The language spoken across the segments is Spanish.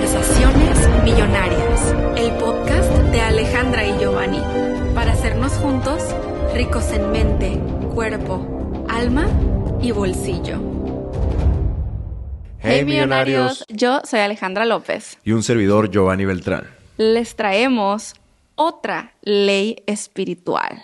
Conversaciones Millonarias, el podcast de Alejandra y Giovanni, para hacernos juntos ricos en mente, cuerpo, alma y bolsillo. Hey, millonarios. yo soy Alejandra López. Y un servidor Giovanni Beltrán. Les traemos otra ley espiritual.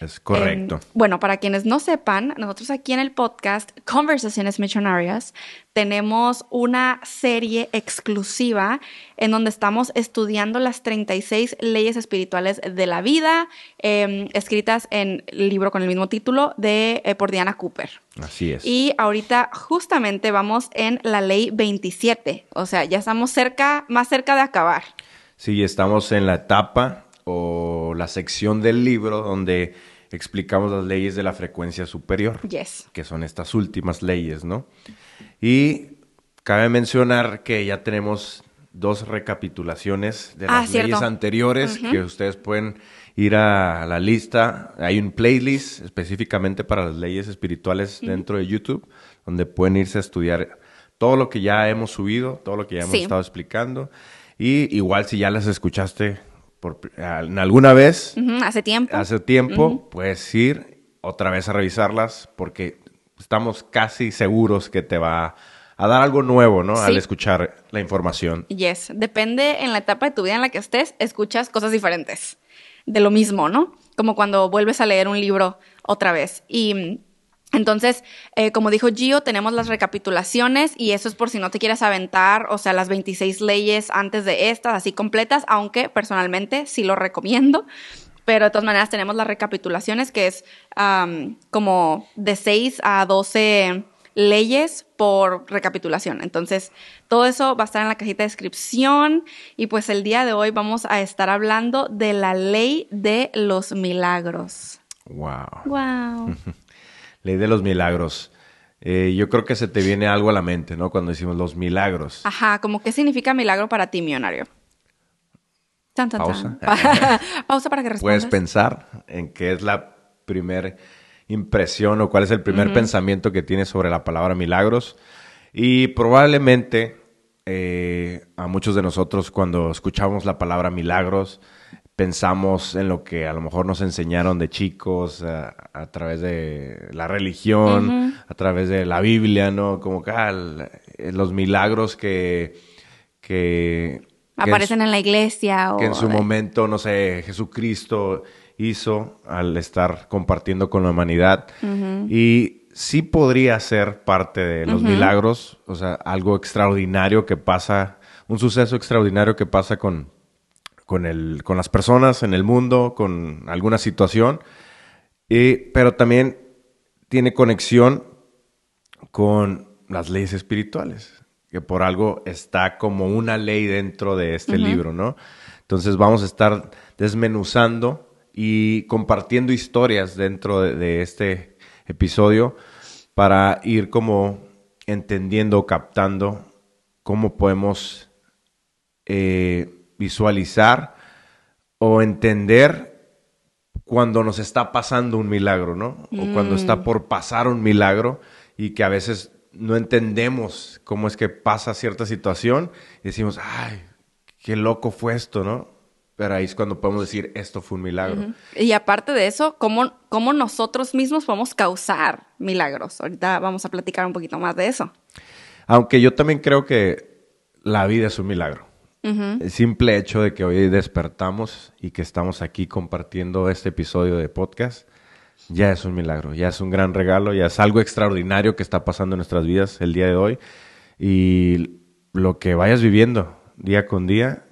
Es correcto. Em, bueno, para quienes no sepan, nosotros aquí en el podcast Conversaciones Missionarias tenemos una serie exclusiva en donde estamos estudiando las 36 leyes espirituales de la vida, em, escritas en el libro con el mismo título de eh, por Diana Cooper. Así es. Y ahorita justamente vamos en la ley 27, o sea, ya estamos cerca, más cerca de acabar. Sí, estamos en la etapa o la sección del libro donde explicamos las leyes de la frecuencia superior, yes. que son estas últimas leyes, ¿no? Y cabe mencionar que ya tenemos dos recapitulaciones de Ah, las leyes anteriores que ustedes pueden ir a la lista. Hay un playlist específicamente para las leyes espirituales dentro de YouTube, donde pueden irse a estudiar todo lo que ya hemos subido, todo lo que ya hemos Sí. estado explicando. Y igual si ya las escuchaste por, en alguna vez, hace tiempo. hace tiempo, puedes ir otra vez a revisarlas porque estamos casi seguros que te va a dar algo nuevo, ¿no? Sí. Al escuchar la información. Yes, depende en la etapa de tu vida en la que estés, escuchas cosas diferentes de lo mismo, ¿no? Como cuando vuelves a leer un libro otra vez. Y entonces, eh, como dijo Gio, tenemos las recapitulaciones y eso es por si no te quieres aventar, o sea, las 26 leyes antes de estas, así completas, aunque personalmente sí lo recomiendo. Pero de todas maneras tenemos las recapitulaciones, que es am, como de 6 a 12 leyes por recapitulación. Entonces, todo eso va a estar en la cajita de descripción. Y pues el día de hoy vamos a estar hablando de la ley de los milagros. Wow. Wow. Ley de los milagros. Eh, yo creo que se te viene algo a la mente, ¿no? Cuando decimos los milagros. Ajá, como qué significa milagro para ti, millonario. Tan, tan, Pausa. tan. Pausa para que respondas. Puedes pensar en qué es la primera impresión o cuál es el primer pensamiento que tienes sobre la palabra milagros. Y probablemente eh, a muchos de nosotros cuando escuchamos la palabra milagros pensamos en lo que a lo mejor nos enseñaron de chicos a, a través de la religión, a través de la Biblia, ¿no? Como que ah, el- los milagros que... que que en Aparecen en la iglesia o... que en su momento, no sé, Jesucristo hizo al estar compartiendo con la humanidad. Y sí podría ser parte de los milagros, o sea, algo extraordinario que pasa, un suceso extraordinario que pasa con, con, el, con las personas en el mundo, con alguna situación. Y, pero también tiene conexión con las leyes espirituales, que por algo está como una ley dentro de este libro, ¿no? Entonces vamos a estar desmenuzando y compartiendo historias dentro de, de este episodio para ir como entendiendo, captando cómo podemos eh, visualizar o entender cuando nos está pasando un milagro, ¿no? O cuando está por pasar un milagro y que a veces no entendemos cómo es que pasa cierta situación y decimos, ay, qué loco fue esto, ¿no? Pero ahí es cuando podemos decir, esto fue un milagro. Y aparte de eso, ¿cómo, cómo nosotros mismos podemos causar milagros. Ahorita vamos a platicar un poquito más de eso. Aunque yo también creo que la vida es un milagro. El simple hecho de que hoy despertamos y que estamos aquí compartiendo este episodio de podcast, ya es un milagro, ya es un gran regalo, ya es algo extraordinario que está pasando en nuestras vidas el día de hoy. Y lo que vayas viviendo día con día,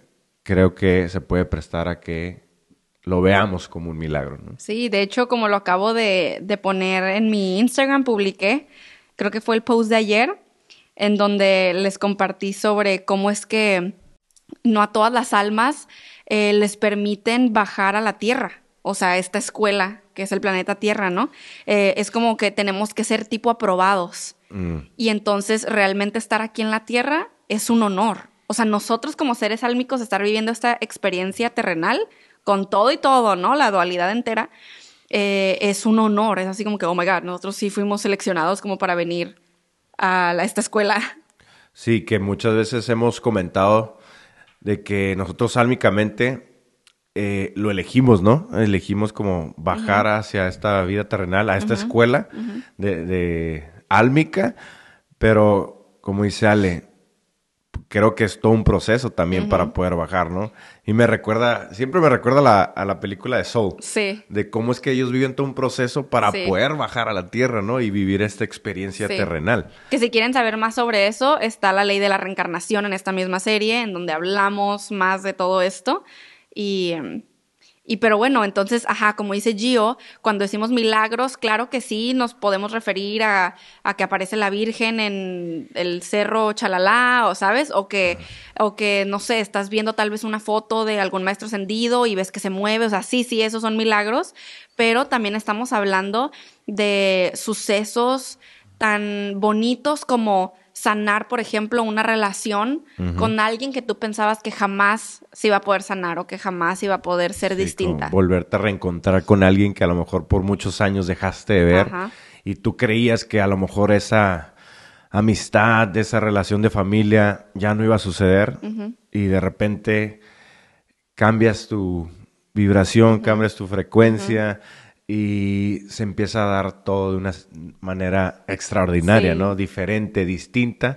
creo que se puede prestar a que lo veamos como un milagro. ¿no? Sí, de hecho, como lo acabo de, de poner en mi Instagram, publiqué, creo que fue el post de ayer, en donde les compartí sobre cómo es que no a todas las almas eh, les permiten bajar a la Tierra. O sea, esta escuela, que es el planeta Tierra, ¿no? Eh, es como que tenemos que ser tipo aprobados. Mm, Y entonces realmente estar aquí en la Tierra es un honor. O sea, nosotros como seres álmicos estar viviendo esta experiencia terrenal con todo y todo, ¿no? La dualidad entera, eh, es un honor. Es así como que, oh my God, nosotros sí fuimos seleccionados como para venir a la- esta escuela. Sí, que muchas veces hemos comentado de que nosotros álmicamente eh, lo elegimos, ¿no? Elegimos como bajar hacia esta vida terrenal, a esta escuela de, de álmica, pero como dice Ale, creo que es todo un proceso también para poder bajar, ¿no? Y me recuerda, siempre me recuerda la, a la película de Soul. Sí. De cómo es que ellos viven todo un proceso para poder bajar a la tierra, ¿no? Y vivir esta experiencia terrenal. Que si quieren saber más sobre eso, está la ley de la reencarnación en esta misma serie, en donde hablamos más de todo esto. Y y pero bueno, entonces, ajá, como dice Gio, cuando decimos milagros, claro que sí, nos podemos referir a, que aparece la Virgen en el cerro Chalalá, o sabes, o que, o que, no sé, estás viendo tal vez una foto de algún maestro ascendido y ves que se mueve, o sea, sí, sí, esos son milagros, pero también estamos hablando de sucesos tan bonitos como sanar, por ejemplo, una relación con alguien que tú pensabas que jamás se iba a poder sanar o que jamás iba a poder ser distinta. Volverte a reencontrar con alguien que a lo mejor por muchos años dejaste de ver y tú creías que a lo mejor esa amistad, esa relación de familia ya no iba a suceder y de repente cambias tu vibración, cambias tu frecuencia y se empieza a dar todo de una manera extraordinaria, ¿no? Diferente, distinta.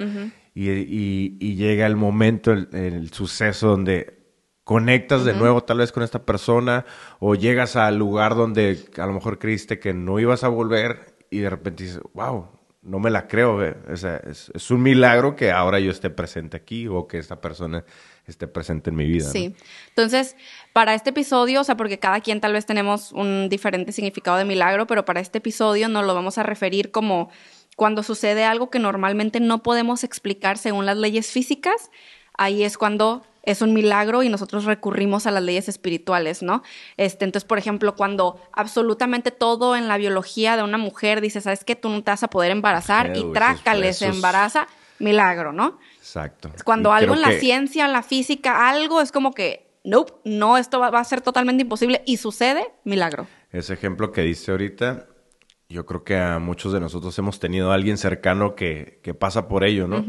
y, llega el momento, el, suceso donde conectas de nuevo tal vez con esta persona o llegas al lugar donde a lo mejor creíste que no ibas a volver y de repente dices, wow, no me la creo. es, es, un milagro que ahora yo esté presente aquí o que esta persona esté presente en mi vida. Sí. Entonces, para este episodio, o sea, porque cada quien tal vez tenemos un diferente significado de milagro, pero para este episodio nos lo vamos a referir como cuando sucede algo que normalmente no podemos explicar según las leyes físicas, ahí es cuando es un milagro y nosotros recurrimos a las leyes espirituales, ¿no? Este, entonces, por ejemplo, cuando absolutamente todo en la biología de una mujer dice, ¿sabes qué? Tú no te vas a poder embarazar y trácale, se embaraza, milagro, ¿no? Exacto. Cuando algo en la ciencia, en la física, algo es como que, nope, no, esto va, a ser totalmente imposible y sucede, milagro. Ese ejemplo que dice ahorita, yo creo que a muchos de nosotros hemos tenido a alguien cercano que, que pasa por ello, ¿no?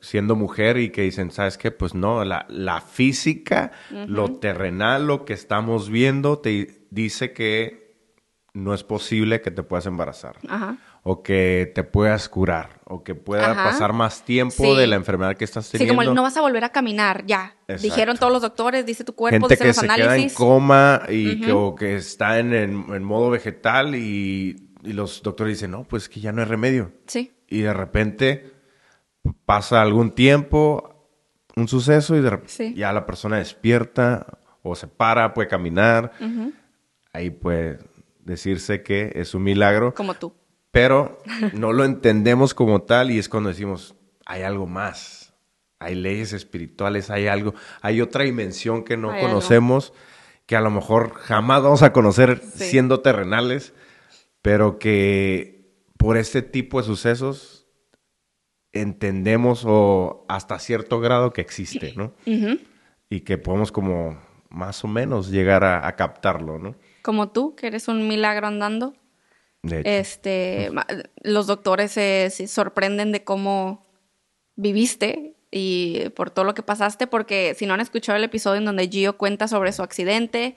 siendo mujer y que dicen, ¿sabes qué? Pues no, la, la física, lo terrenal, lo que estamos viendo, te dice que no es posible que te puedas embarazar. Ajá o que te puedas curar o que pueda pasar más tiempo de la enfermedad que estás teniendo. Sí, como no vas a volver a caminar, ya. Dijeron todos los doctores, dice tu cuerpo, Gente que se queda en coma y que, o que está en, en, modo vegetal y, los doctores dicen, no, pues que ya no hay remedio. Sí. Y de repente pasa algún tiempo, un suceso y de repente ya la persona despierta o se para, puede caminar. Ahí puede decirse que es un milagro. Como tú pero no lo entendemos como tal y es cuando decimos, hay algo más, hay leyes espirituales, hay algo, hay otra dimensión que no conocemos, que a lo mejor jamás vamos a conocer siendo terrenales, pero que por este tipo de sucesos entendemos o hasta cierto grado que existe, ¿no? Y que podemos como más o menos llegar a, a captarlo, ¿no? Como tú, que eres un milagro andando. Este, los doctores se, sorprenden de cómo viviste y por todo lo que pasaste, porque si no han escuchado el episodio en donde Gio cuenta sobre su accidente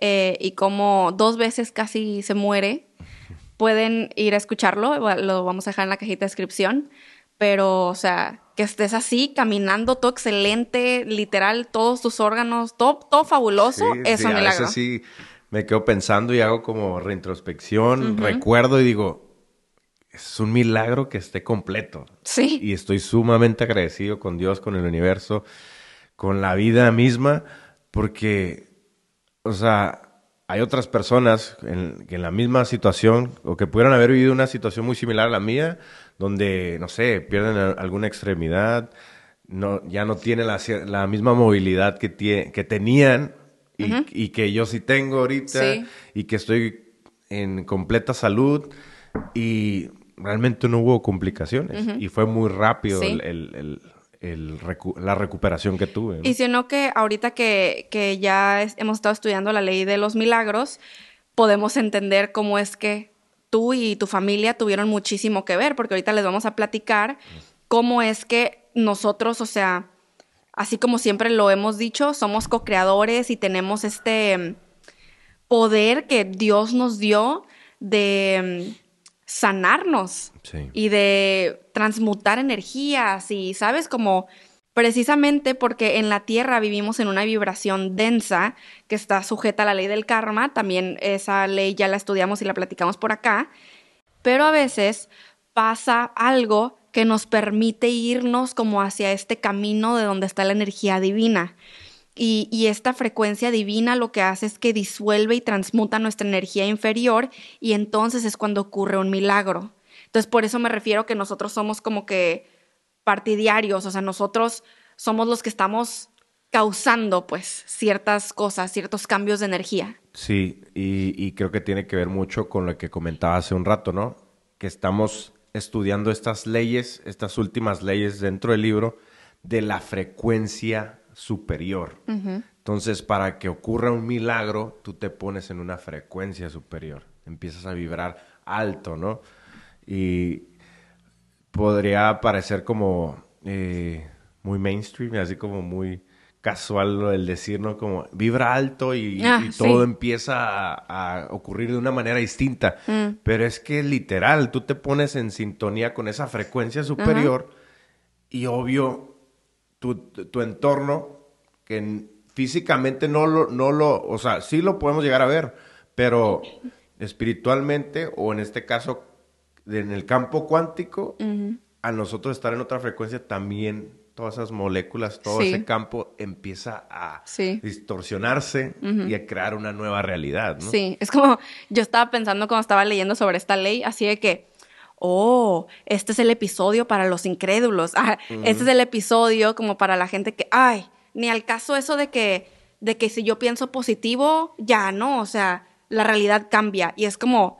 eh, y cómo dos veces casi se muere, pueden ir a escucharlo, lo vamos a dejar en la cajita de descripción, pero, o sea, que estés así, caminando, todo excelente, literal, todos tus órganos, todo, todo fabuloso, es un milagro me quedo pensando y hago como reintrospección, recuerdo y digo, es un milagro que esté completo. Sí. Y estoy sumamente agradecido con Dios, con el universo, con la vida misma, porque, o sea, hay otras personas en, en la misma situación o que pudieran haber vivido una situación muy similar a la mía, donde, no sé, pierden alguna extremidad, no, ya no tienen la, la misma movilidad que, que tenían y, que yo sí tengo ahorita y que estoy en completa salud. Y realmente no hubo complicaciones. Y fue muy rápido la recuperación que tuve. Y si no que ahorita que, que ya hemos estado estudiando la ley de los milagros, podemos entender cómo es que tú y tu familia tuvieron muchísimo que ver, porque ahorita les vamos a platicar cómo es que nosotros, o sea, así como siempre lo hemos dicho, somos co-creadores y tenemos este poder que Dios nos dio de sanarnos y de transmutar energías y, ¿sabes? Como precisamente porque en la Tierra vivimos en una vibración densa que está sujeta a la ley del karma, también esa ley ya la estudiamos y la platicamos por acá, pero a veces pasa algo que nos permite irnos como hacia este camino de donde está la energía divina. Y, esta frecuencia divina lo que hace es que disuelve y transmuta nuestra energía inferior y entonces es cuando ocurre un milagro. Entonces por eso me refiero que nosotros somos como que partidarios, o sea, nosotros somos los que estamos causando pues ciertas cosas, ciertos cambios de energía. Sí, y, y creo que tiene que ver mucho con lo que comentaba hace un rato, ¿no? Que estamos estudiando estas leyes, estas últimas leyes dentro del libro de la frecuencia superior. Entonces, para que ocurra un milagro, tú te pones en una frecuencia superior, empiezas a vibrar alto, ¿no? Y podría parecer como eh, muy mainstream, así como muy casual el decir, ¿no? Como vibra alto y, ah, todo empieza a, ocurrir de una manera distinta. Mm. Pero es que literal, tú te pones en sintonía con esa frecuencia superior y obvio tu, entorno, que físicamente no lo, no lo, o sea, sí lo podemos llegar a ver, pero espiritualmente o en este caso en el campo cuántico, a nosotros estar en otra frecuencia también todas esas moléculas, todo ese campo empieza a distorsionarse y a crear una nueva realidad, ¿no? Sí, es como yo estaba pensando cuando estaba leyendo sobre esta ley, así de que oh, este es el episodio para los incrédulos, ah, este es el episodio como para la gente que, ay, ni al caso eso de que, de que si yo pienso positivo, ya no, o sea, la realidad cambia y es como,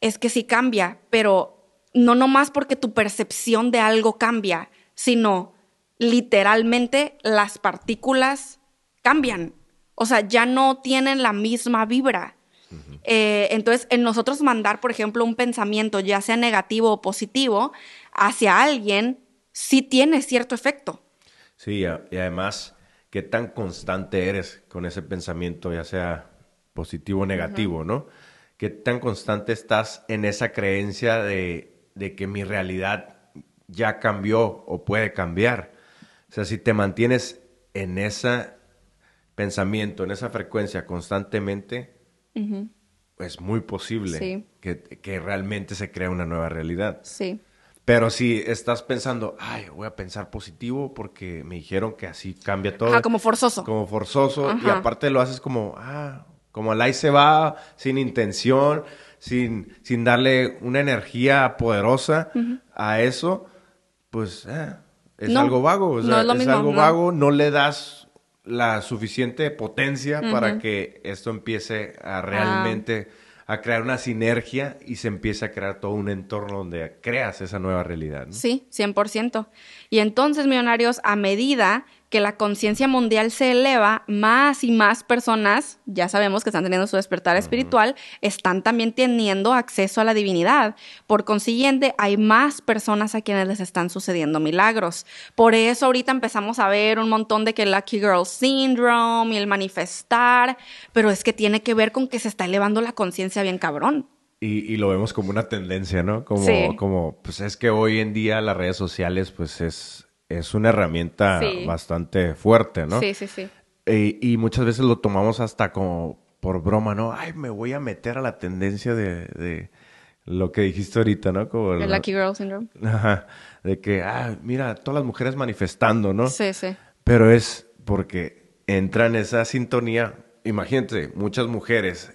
es que sí cambia, pero no nomás porque tu percepción de algo cambia, sino literalmente las partículas cambian, o sea, ya no tienen la misma vibra. Eh, entonces, en nosotros mandar, por ejemplo, un pensamiento, ya sea negativo o positivo, hacia alguien, sí tiene cierto efecto. Sí, y además, qué tan constante eres con ese pensamiento, ya sea positivo o negativo, ¿no? Qué tan constante estás en esa creencia de, de que mi realidad ya cambió o puede cambiar. O sea, si te mantienes en ese pensamiento, en esa frecuencia constantemente, es muy posible que, realmente se crea una nueva realidad. Sí. Pero si estás pensando, ay, voy a pensar positivo porque me dijeron que así cambia todo. Como forzoso. Como forzoso. Y aparte lo haces como, ah, como al ahí se va, sin intención, sin, sin darle una energía poderosa a eso, pues eh, es algo vago. es, algo vago, no le das la suficiente potencia para que esto empiece a realmente a crear una sinergia y se empiece a crear todo un entorno donde creas esa nueva realidad. ¿no? Sí, 100%. Y entonces, millonarios, a medida que la conciencia mundial se eleva, más y más personas, ya sabemos que están teniendo su despertar espiritual, están también teniendo acceso a la divinidad. Por consiguiente, hay más personas a quienes les están sucediendo milagros. Por eso ahorita empezamos a ver un montón de que el Lucky Girl Syndrome y el manifestar, pero es que tiene que ver con que se está elevando la conciencia bien cabrón. Y, lo vemos como una tendencia, ¿no? Como, como, pues es que hoy en día las redes sociales, pues es, es una herramienta bastante fuerte, ¿no? Sí, sí, sí. Y, muchas veces lo tomamos hasta como por broma, ¿no? Ay, me voy a meter a la tendencia de, lo que dijiste ahorita, ¿no? Como el, Lucky Girl Syndrome. Ajá. De que, ah, mira, todas las mujeres manifestando, ¿no? Sí, sí. Pero es porque entra en esa sintonía. Imagínate, muchas mujeres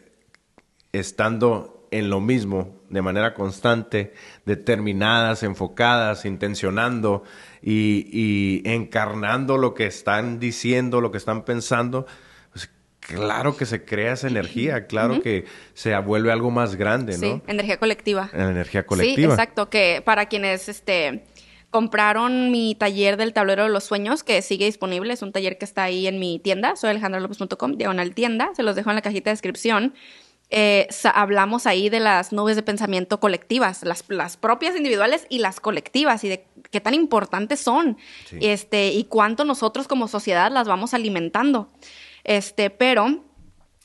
estando en lo mismo de manera constante, determinadas, enfocadas, intencionando y, encarnando lo que están diciendo, lo que están pensando, pues claro que se crea esa energía, claro que se vuelve algo más grande, ¿no? Sí, energía colectiva. Energía colectiva. Sí, exacto, que para quienes este compraron mi taller del tablero de los sueños, que sigue disponible, es un taller que está ahí en mi tienda, soy alejandrolopez.com, diagonal tienda, se los dejo en la cajita de descripción eh, hablamos ahí de las nubes de pensamiento colectivas, las, las, propias individuales y las colectivas, y de qué tan importantes son, este, y cuánto nosotros como sociedad las vamos alimentando. Este, pero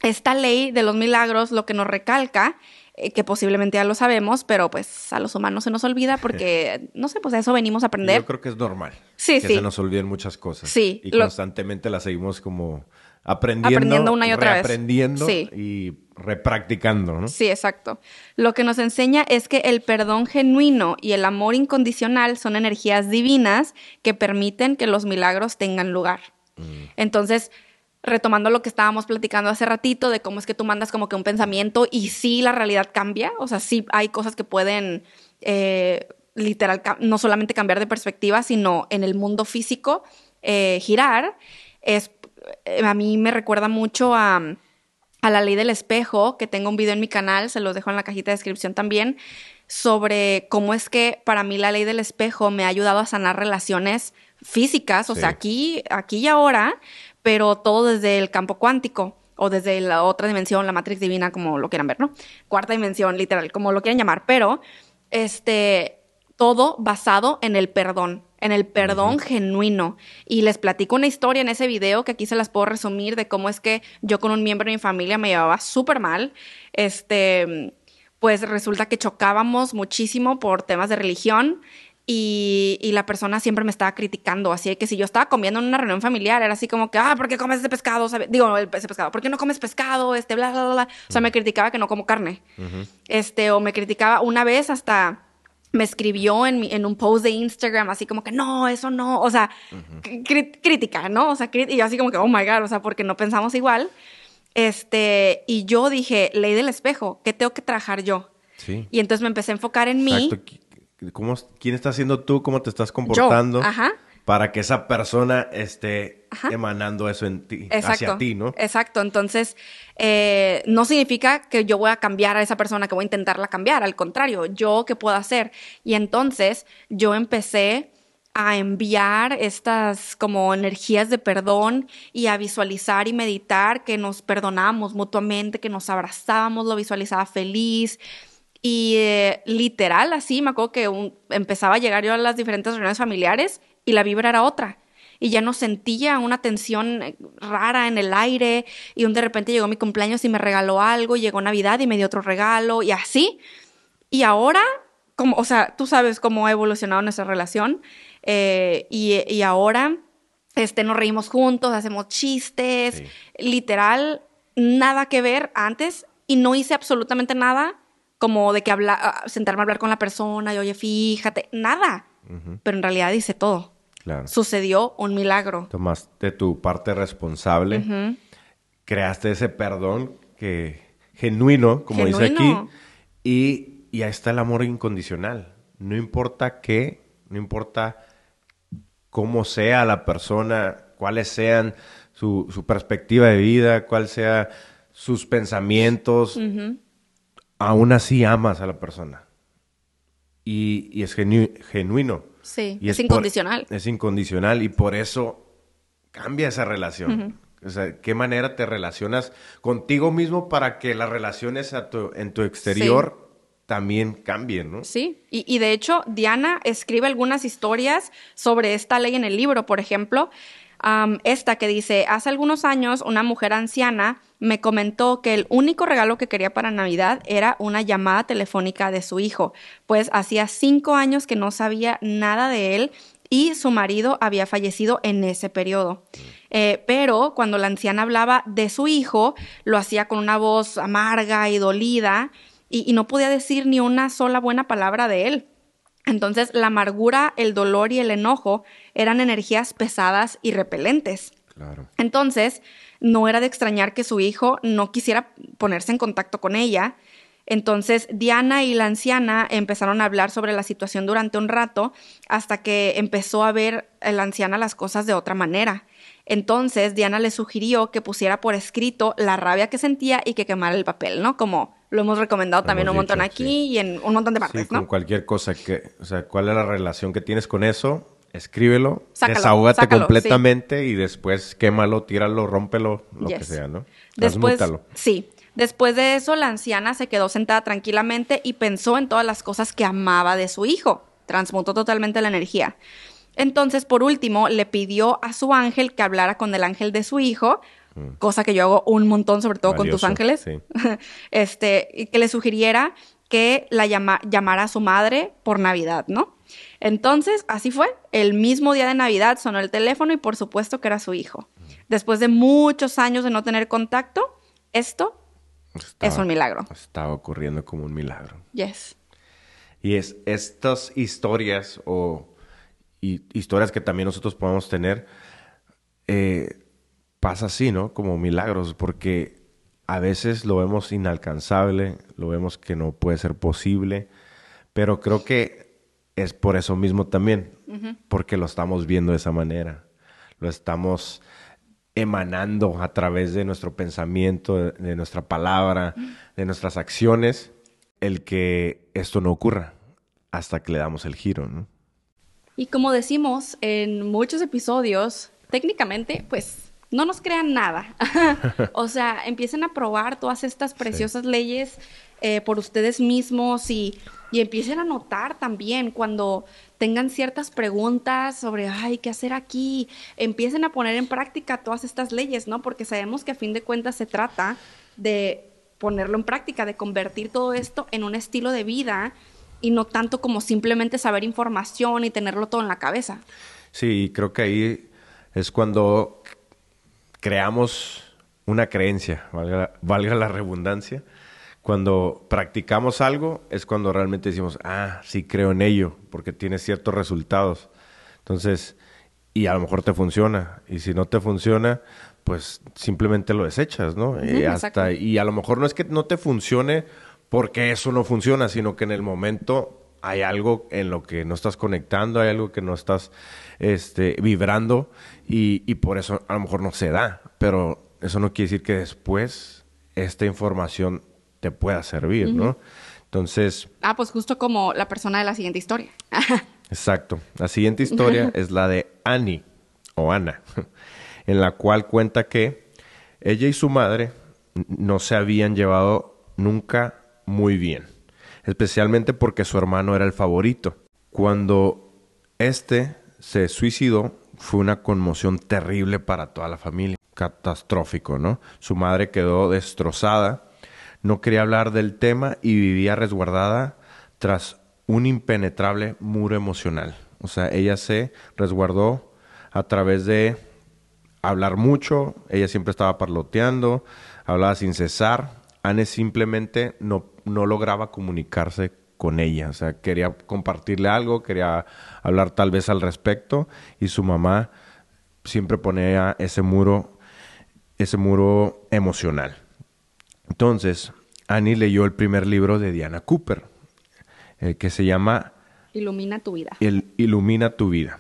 esta ley de los milagros lo que nos recalca eh, que posiblemente ya lo sabemos, pero pues a los humanos se nos olvida porque, no sé, pues a eso venimos a aprender. Yo creo que es normal. Sí, que sí. se nos olviden muchas cosas. Sí. Y constantemente las seguimos como aprendiendo. Aprendiendo una y otra vez. Aprendiendo y repracticando, ¿no? Sí, exacto. Lo que nos enseña es que el perdón genuino y el amor incondicional son energías divinas que permiten que los milagros tengan lugar. Mm. Entonces, retomando lo que estábamos platicando hace ratito de cómo es que tú mandas como que un pensamiento y sí la realidad cambia, o sea, sí hay cosas que pueden eh, literal no solamente cambiar de perspectiva, sino en el mundo físico eh, girar, es, eh, a mí me recuerda mucho a, a la ley del espejo, que tengo un video en mi canal, se los dejo en la cajita de descripción también, sobre cómo es que para mí la ley del espejo me ha ayudado a sanar relaciones físicas, o sea, aquí, aquí y ahora, pero todo desde el campo cuántico o desde la otra dimensión, la matrix divina, como lo quieran ver, ¿no? Cuarta dimensión, literal, como lo quieran llamar, pero este, todo basado en el perdón, en el perdón genuino. Y les platico una historia en ese video que aquí se las puedo resumir de cómo es que yo con un miembro de mi familia me llevaba súper mal. Este, pues resulta que chocábamos muchísimo por temas de religión y, la persona siempre me estaba criticando, así que si yo estaba comiendo en una reunión familiar, era así como que, ah, ¿por qué comes ese pescado? Digo, ese pescado, ¿por qué no comes pescado? Este, bla, bla, bla. O sea, me criticaba que no como carne. Este, o me criticaba una vez hasta me escribió en, en un post de Instagram así como que no, eso no, o sea, crítica, ¿no? O sea, y yo así como que, oh my God, o sea, porque no pensamos igual. Este, y yo dije, ley del espejo, ¿qué tengo que trabajar yo? Sí. Y entonces me empecé a enfocar en mí cómo, quién está siendo tú, cómo te estás comportando. Para que esa persona esté emanando eso en ti, hacia ti, ¿no? Exacto. Entonces, eh, no significa que yo voy a cambiar a esa persona, que voy a intentarla cambiar. Al contrario, yo qué puedo hacer. Y entonces yo empecé a enviar estas como energías de perdón y a visualizar y meditar que nos perdonamos mutuamente, que nos abrazábamos, lo visualizaba feliz, y eh, literal, así, me acuerdo que empezaba a llegar yo a las diferentes reuniones familiares y la vibra era otra. Y ya no sentía una tensión eh, rara en el aire. Y un de repente llegó mi cumpleaños y me regaló algo. Y llegó Navidad y me dio otro regalo. Y así. Y ahora, como, o sea, tú sabes cómo ha evolucionado nuestra relación. Eh, y, y, ahora este, nos reímos juntos, hacemos chistes. Literal, nada que ver antes. Y no hice absolutamente nada como de que habla, ah, sentarme a hablar con la persona y oye, fíjate, nada. Pero en realidad dice todo. Claro. Sucedió un milagro. Tomaste tu parte responsable, creaste ese perdón que genuino, como dice aquí, y, y ahí está el amor incondicional. No importa qué, no importa cómo sea la persona, cuáles sean su, su perspectiva de vida, cuáles sean sus pensamientos aún así amas a la persona. Y, es genuino. Sí, es, incondicional. es incondicional y por eso cambia esa relación. O sea, ¿qué manera te relacionas contigo mismo para que las relaciones en tu exterior también cambien, ¿no? Sí, y, y, de hecho Diana escribe algunas historias sobre esta ley en el libro, por ejemplo, esta que dice, hace algunos años una mujer anciana me comentó que el único regalo que quería para Navidad era una llamada telefónica de su hijo, pues hacía cinco años que no sabía nada de él y su marido había fallecido en ese periodo. Eh, pero cuando la anciana hablaba de su hijo, lo hacía con una voz amarga y dolida y no podía decir ni una sola buena palabra de él. Entonces, la amargura, el dolor y el enojo eran energías pesadas y repelentes. Claro. Entonces, no era de extrañar que su hijo no quisiera ponerse en contacto con ella. Entonces, Diana y la anciana empezaron a hablar sobre la situación durante un rato hasta que empezó a ver la anciana las cosas de otra manera. Entonces, Diana le sugirió que pusiera por escrito la rabia que sentía y que quemara el papel, ¿no? Como lo hemos recomendado también un montón aquí y en un montón de partes, sí, ¿no? Cualquier cosa que, o sea, ¿cuál es la relación que tienes con eso? Escríbelo, desahógate completamente y después quémalo, tíralo, rómpelo, lo que sea, ¿no? Después, sí. Después de eso, la anciana se quedó sentada tranquilamente y pensó en todas las cosas que amaba de su hijo. Transmutó totalmente la energía. Entonces, por último, le pidió a su ángel que hablara con el ángel de su hijo, cosa que yo hago un montón, sobre todo con tus ángeles, sí. este, y que le sugiriera que la llama- llamara a su madre por Navidad, ¿no? Entonces, así fue. El mismo día de Navidad sonó el teléfono y por supuesto que era su hijo. Después de muchos años de no tener contacto, esto es un milagro. Estaba ocurriendo como un milagro. Yes. Y es estas historias o y- historias que también nosotros podemos tener, eh, pasa así, ¿no? Como milagros, porque a veces lo vemos inalcanzable, lo vemos que no puede ser posible, pero creo que es por eso mismo también, porque lo estamos viendo de esa manera, lo estamos emanando a través de nuestro pensamiento, de, de nuestra palabra, de nuestras acciones, el que esto no ocurra hasta que le damos el giro, ¿no? Y como decimos en muchos episodios, técnicamente, pues no nos crean nada. o sea, empiecen a probar todas estas preciosas leyes eh, por ustedes mismos y, y empiecen a notar también cuando tengan ciertas preguntas sobre, ay, ¿qué hacer aquí? Empiecen a poner en práctica todas estas leyes, ¿no? Porque sabemos que a fin de cuentas se trata de ponerlo en práctica, de convertir todo esto en un estilo de vida y no tanto como simplemente saber información y tenerlo todo en la cabeza. Sí, creo que ahí es cuando creamos una creencia, valga, valga la redundancia. Cuando practicamos algo es cuando realmente decimos, ah, sí creo en ello, porque tiene ciertos resultados. Entonces, y a lo mejor te funciona. Y si no te funciona, pues simplemente lo desechas, ¿no? Exacto. hasta, y a lo mejor no es que no te funcione porque eso no funciona, sino que en el momento hay algo en lo que no estás conectando, hay algo que no estás este, vibrando y, y por eso a lo mejor no se da. Pero eso no quiere decir que después esta información te pueda servir, ¿no? Entonces, Ah, pues justo como la persona de la siguiente historia. Exacto. La siguiente historia es la de Annie o Ana, en la cual cuenta que ella y su madre no se habían llevado nunca muy bien, especialmente porque su hermano era el favorito. Cuando este se suicidó, fue una conmoción terrible para toda la familia, catastrófico, ¿no? Su madre quedó destrozada, no quería hablar del tema y vivía resguardada tras un impenetrable muro emocional. O sea, ella se resguardó a través de hablar mucho, ella siempre estaba parloteando, hablaba sin cesar. Anne simplemente no, no lograba comunicarse con ella, o sea, quería compartirle algo, quería hablar tal vez al respecto y su mamá siempre ponía ese muro, ese muro emocional. Entonces, Annie leyó el primer libro de Diana Cooper, eh, que se llama Ilumina tu vida. el ilumina tu vida.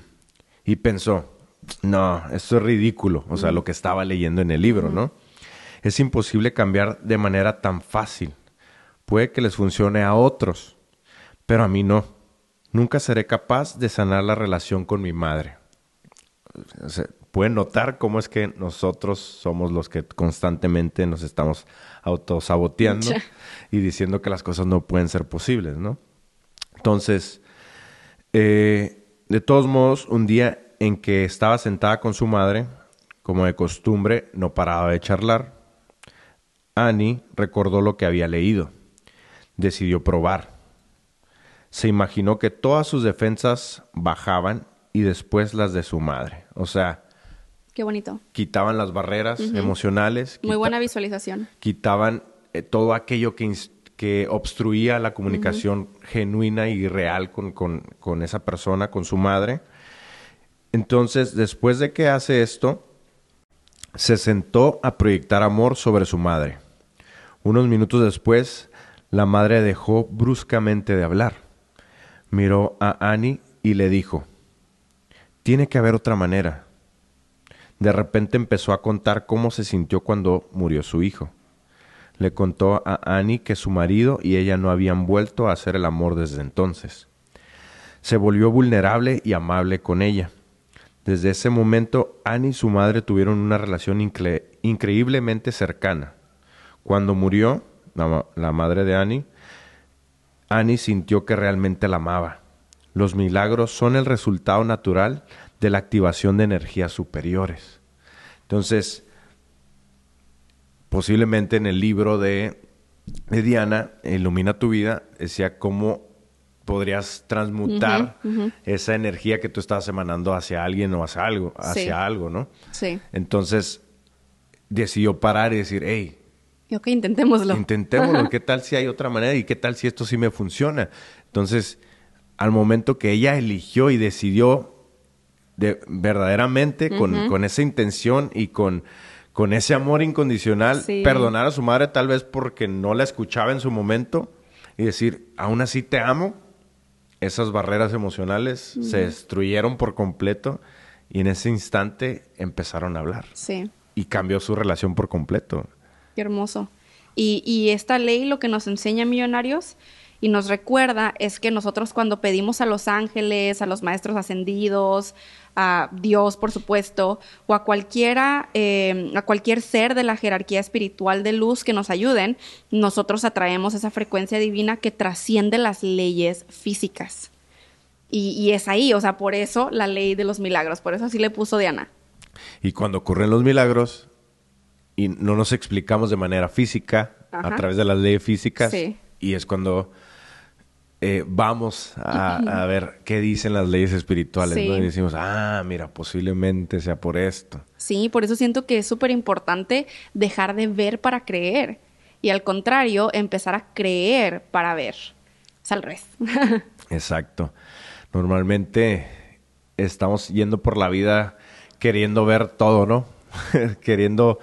Y pensó, no, esto es ridículo, o sea, lo que estaba leyendo en el libro, ¿no? Es imposible cambiar de manera tan fácil. Puede que les funcione a otros, pero a mí no. Nunca seré capaz de sanar la relación con mi madre. O sea, pueden notar cómo es que nosotros somos los que constantemente nos estamos autosaboteando y diciendo que las cosas no pueden ser posibles, ¿no? Entonces, eh, de todos modos, un día en que estaba sentada con su madre, como de costumbre, no paraba de charlar, Annie recordó lo que había leído. Decidió probar. Se imaginó que todas sus defensas bajaban y después las de su madre. O sea, Qué bonito. quitaban las barreras emocionales. Muy buena visualización. quitaban eh, todo aquello que, obstruía la comunicación genuina y real con, con- con esa persona, con su madre. Entonces, después de que hace esto, se sentó a proyectar amor sobre su madre. Unos minutos después, la madre dejó bruscamente de hablar. Miró a Annie y le dijo, tiene que haber otra manera. De repente empezó a contar cómo se sintió cuando murió su hijo. Le contó a Annie que su marido y ella no habían vuelto a hacer el amor desde entonces. Se volvió vulnerable y amable con ella. Desde ese momento, Annie y su madre tuvieron una relación incre- increíblemente cercana. Cuando murió la, la madre de Annie, Annie sintió que realmente la amaba. Los milagros son el resultado natural de la activación de energías superiores. Entonces, posiblemente en el libro de, de Diana, Ilumina tu vida, decía cómo podrías transmutar esa energía que tú estabas emanando hacia alguien o hacia algo, hacia algo, ¿no? Sí. Entonces decidió parar y decir, hey, ok, intentémoslo. Intentémoslo, ¿qué tal si hay otra manera y qué tal si esto sí me funciona? Entonces, al momento que ella eligió y decidió de, verdaderamente con, con esa intención y con con ese amor incondicional, perdonar a su madre tal vez porque no la escuchaba en su momento y decir, aún así te amo, esas barreras emocionales se destruyeron por completo y en ese instante empezaron a hablar. Sí. Y cambió su relación por completo. Qué hermoso. Y, y esta ley lo que nos enseña Millonarios y nos recuerda es que nosotros cuando pedimos a los ángeles, a los maestros ascendidos, a Dios, por supuesto, o a cualquiera, eh, a cualquier ser de la jerarquía espiritual de luz que nos ayuden, nosotros atraemos esa frecuencia divina que trasciende las leyes físicas. Y, y es ahí, o sea, por eso la ley de los milagros, por eso así le puso Diana. Y cuando ocurren los milagros y no nos explicamos de manera física, a través de las leyes físicas, y es cuando eh, vamos a, ver qué dicen las leyes espirituales, ¿no? Y decimos, ah, mira, posiblemente sea por esto. Sí, por eso siento que es súper importante dejar de ver para creer. Y al contrario, empezar a creer para ver. Es al revés. Exacto. Normalmente estamos yendo por la vida queriendo ver todo, ¿no? queriendo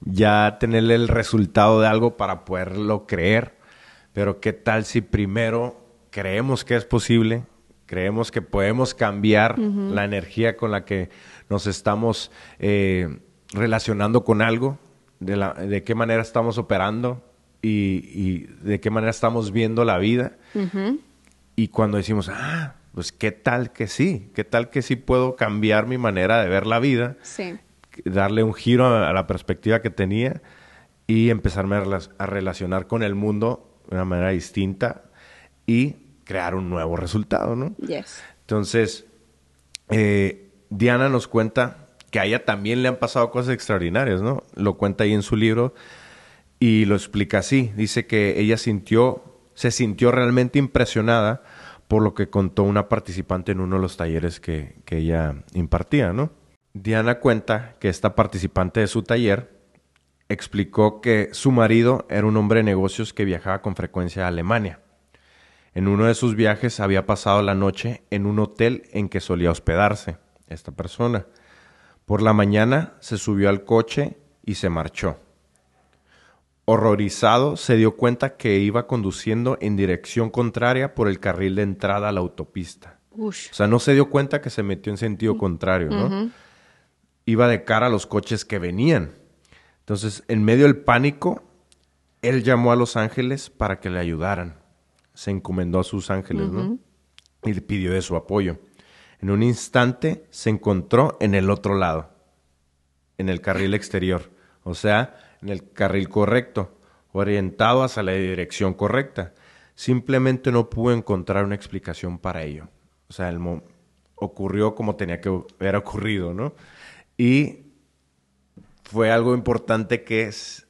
ya tener el resultado de algo para poderlo creer. Pero qué tal si primero creemos que es posible, creemos que podemos cambiar la energía con la que nos estamos eh, relacionando con algo, de, la, de, qué manera estamos operando y, de qué manera estamos viendo la vida. Y cuando decimos, ah, pues qué tal que sí, qué tal que sí puedo cambiar mi manera de ver la vida, darle un giro a, la perspectiva que tenía y empezarme a relacionar con el mundo de una manera distinta y crear un nuevo resultado, ¿no? Yes. Entonces, eh, Diana nos cuenta que a ella también le han pasado cosas extraordinarias, ¿no? Lo cuenta ahí en su libro y lo explica así. Dice que ella sintió, se sintió realmente impresionada por lo que contó una participante en uno de los talleres que, que ella impartía, ¿no? Diana cuenta que esta participante de su taller explicó que su marido era un hombre de negocios que viajaba con frecuencia a Alemania en uno de sus viajes había pasado la noche en un hotel en que solía hospedarse esta persona. Por la mañana se subió al coche y se marchó. Horrorizado, se dio cuenta que iba conduciendo en dirección contraria por el carril de entrada a la autopista. O sea, no se dio cuenta que se metió en sentido contrario, ¿no? Iba de cara a los coches que venían. Entonces, en medio del pánico, él llamó a los ángeles para que le ayudaran se encomendó a sus ángeles, ¿no? Y le pidió de su apoyo. En un instante se encontró en el otro lado, en el carril exterior, o sea, en el carril correcto, orientado hacia la dirección correcta. Simplemente no pudo encontrar una explicación para ello. O sea, el ocurrió como tenía que haber ocurrido, ¿no? Y fue algo importante que es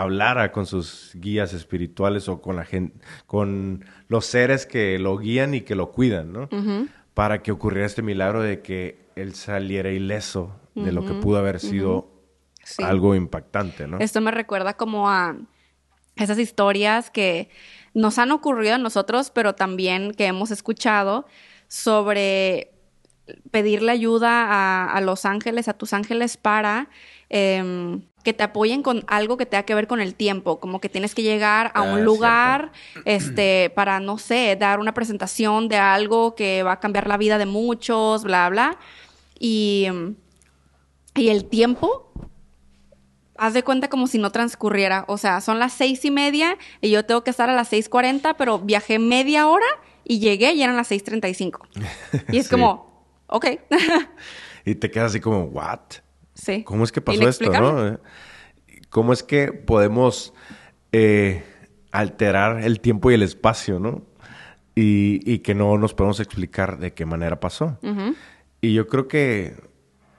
hablara con sus guías espirituales o con la gente, con los seres que lo guían y que lo cuidan, ¿no? Para que ocurriera este milagro de que él saliera ileso de lo que pudo haber sido algo impactante, ¿no? Esto me recuerda como a esas historias que nos han ocurrido a nosotros, pero también que hemos escuchado sobre pedirle ayuda a, los ángeles, a tus ángeles para em, que te apoyen con algo que tenga que ver con el tiempo, como que tienes que llegar a un ah, lugar, este, para, no sé, dar una presentación de algo que va a cambiar la vida de muchos, bla, bla. Y, y el tiempo, haz de cuenta como si no transcurriera. O sea, son las seis y media y yo tengo que estar a las seis cuarenta, pero viajé media hora y llegué y eran las seis treinta y cinco. Y es como, ok. y te quedas así como, ¿what? ¿Cómo es que pasó esto, no? ¿Cómo es que podemos eh, alterar el tiempo y el espacio, ¿no? Y, que no nos podemos explicar de qué manera pasó. Y yo creo que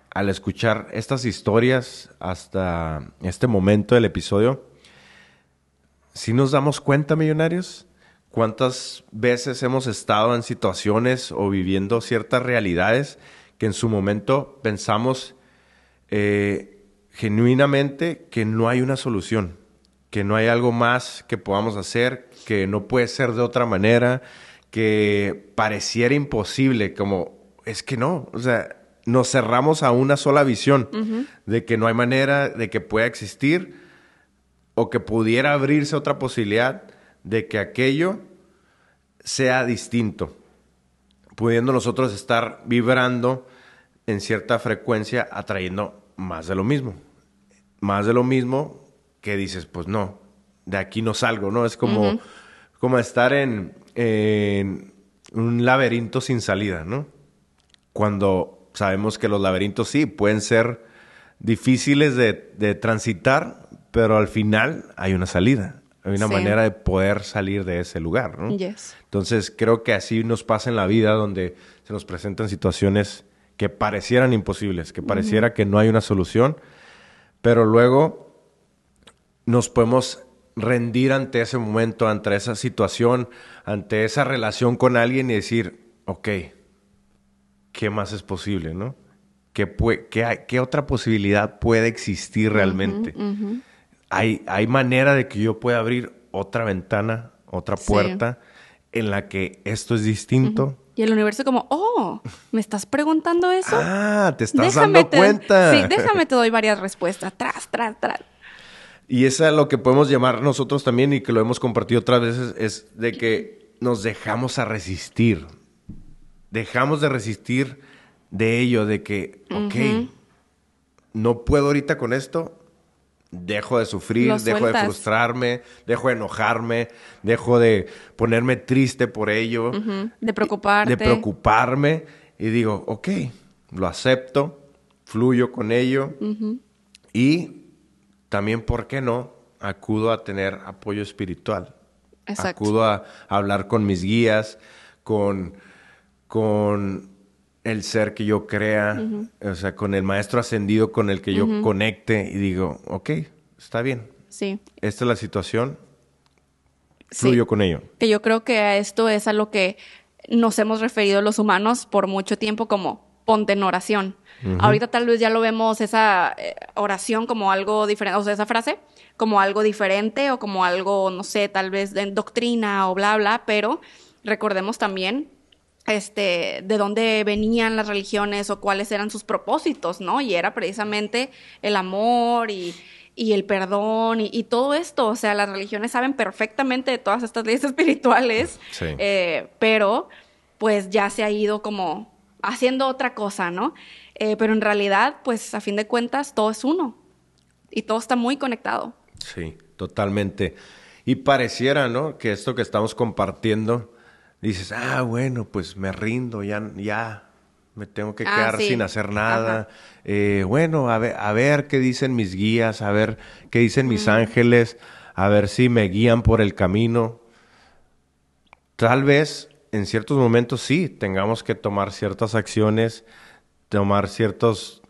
al escuchar estas historias hasta este momento del episodio, si nos damos cuenta, millonarios, cuántas veces hemos estado en situaciones o viviendo ciertas realidades que en su momento pensamos eh, genuinamente que no hay una solución, que no hay algo más que podamos hacer, que no puede ser de otra manera, que pareciera imposible, como es que no, o sea, nos cerramos a una sola visión de que no hay manera de que pueda existir o que pudiera abrirse otra posibilidad de que aquello sea distinto, pudiendo nosotros estar vibrando en cierta frecuencia atrayendo más de lo mismo. Más de lo mismo que dices, pues no, de aquí no salgo, ¿no? Es como, como estar en, en un laberinto sin salida, ¿no? Cuando sabemos que los laberintos sí pueden ser difíciles de, transitar, pero al final hay una salida. Hay una manera de poder salir de ese lugar, ¿no? Entonces, creo que así nos pasa en la vida donde se nos presentan situaciones que parecieran imposibles, que pareciera que no hay una solución, pero luego nos podemos rendir ante ese momento, ante esa situación, ante esa relación con alguien y decir, ok, qué más es posible, ¿no? ¿Qué, qué, otra posibilidad puede existir realmente? Hay, hay manera de que yo pueda abrir otra ventana, otra puerta en la que esto es distinto. Y el universo como, oh, ¿me estás preguntando eso? Ah, te estás dando cuenta. Sí, déjame te doy varias respuestas. Tras, tras, tras. Y eso es lo que podemos llamar nosotros también y que lo hemos compartido otras veces, es de que nos dejamos a resistir dejamos de resistir de ello, de que, ok, no puedo ahorita con esto, dejo de sufrir, dejo de frustrarme, dejo de enojarme, dejo de ponerme triste por ello. De preocuparte. De preocuparme y digo, ok, lo acepto, fluyo con ello y también, ¿por qué no? Acudo a tener apoyo espiritual. Acudo a hablar con mis guías, con con el ser que yo crea, o sea, con el maestro ascendido con el que yo conecte y digo, ok, está bien. Sí. Esta es la situación, fluyo con ello. Que yo creo que esto es a lo que nos hemos referido los humanos por mucho tiempo como ponte en oración. Ahorita tal vez ya lo vemos esa eh, oración como algo diferente, o sea, esa frase como algo diferente o como algo, no sé, tal vez de doctrina o bla, bla, pero recordemos también este, de dónde venían las religiones o cuáles eran sus propósitos, ¿no? Y era precisamente el amor y, el perdón y, todo esto. O sea, las religiones saben perfectamente de todas estas leyes espirituales, eh, pero pues ya se ha ido como haciendo otra cosa, ¿no? Eh, pero en realidad, pues a fin de cuentas, todo es uno y todo está muy conectado. Sí, totalmente. Y pareciera, ¿no? Que esto que estamos compartiendo dices, ah, bueno, pues me rindo, ya, ya me tengo que ah, quedar sin hacer nada. Eh, bueno, a ver, a ver qué dicen mis guías, a ver qué dicen mis ángeles, a ver si me guían por el camino. Tal vez en ciertos momentos sí tengamos que tomar ciertas acciones, tomar ciertos,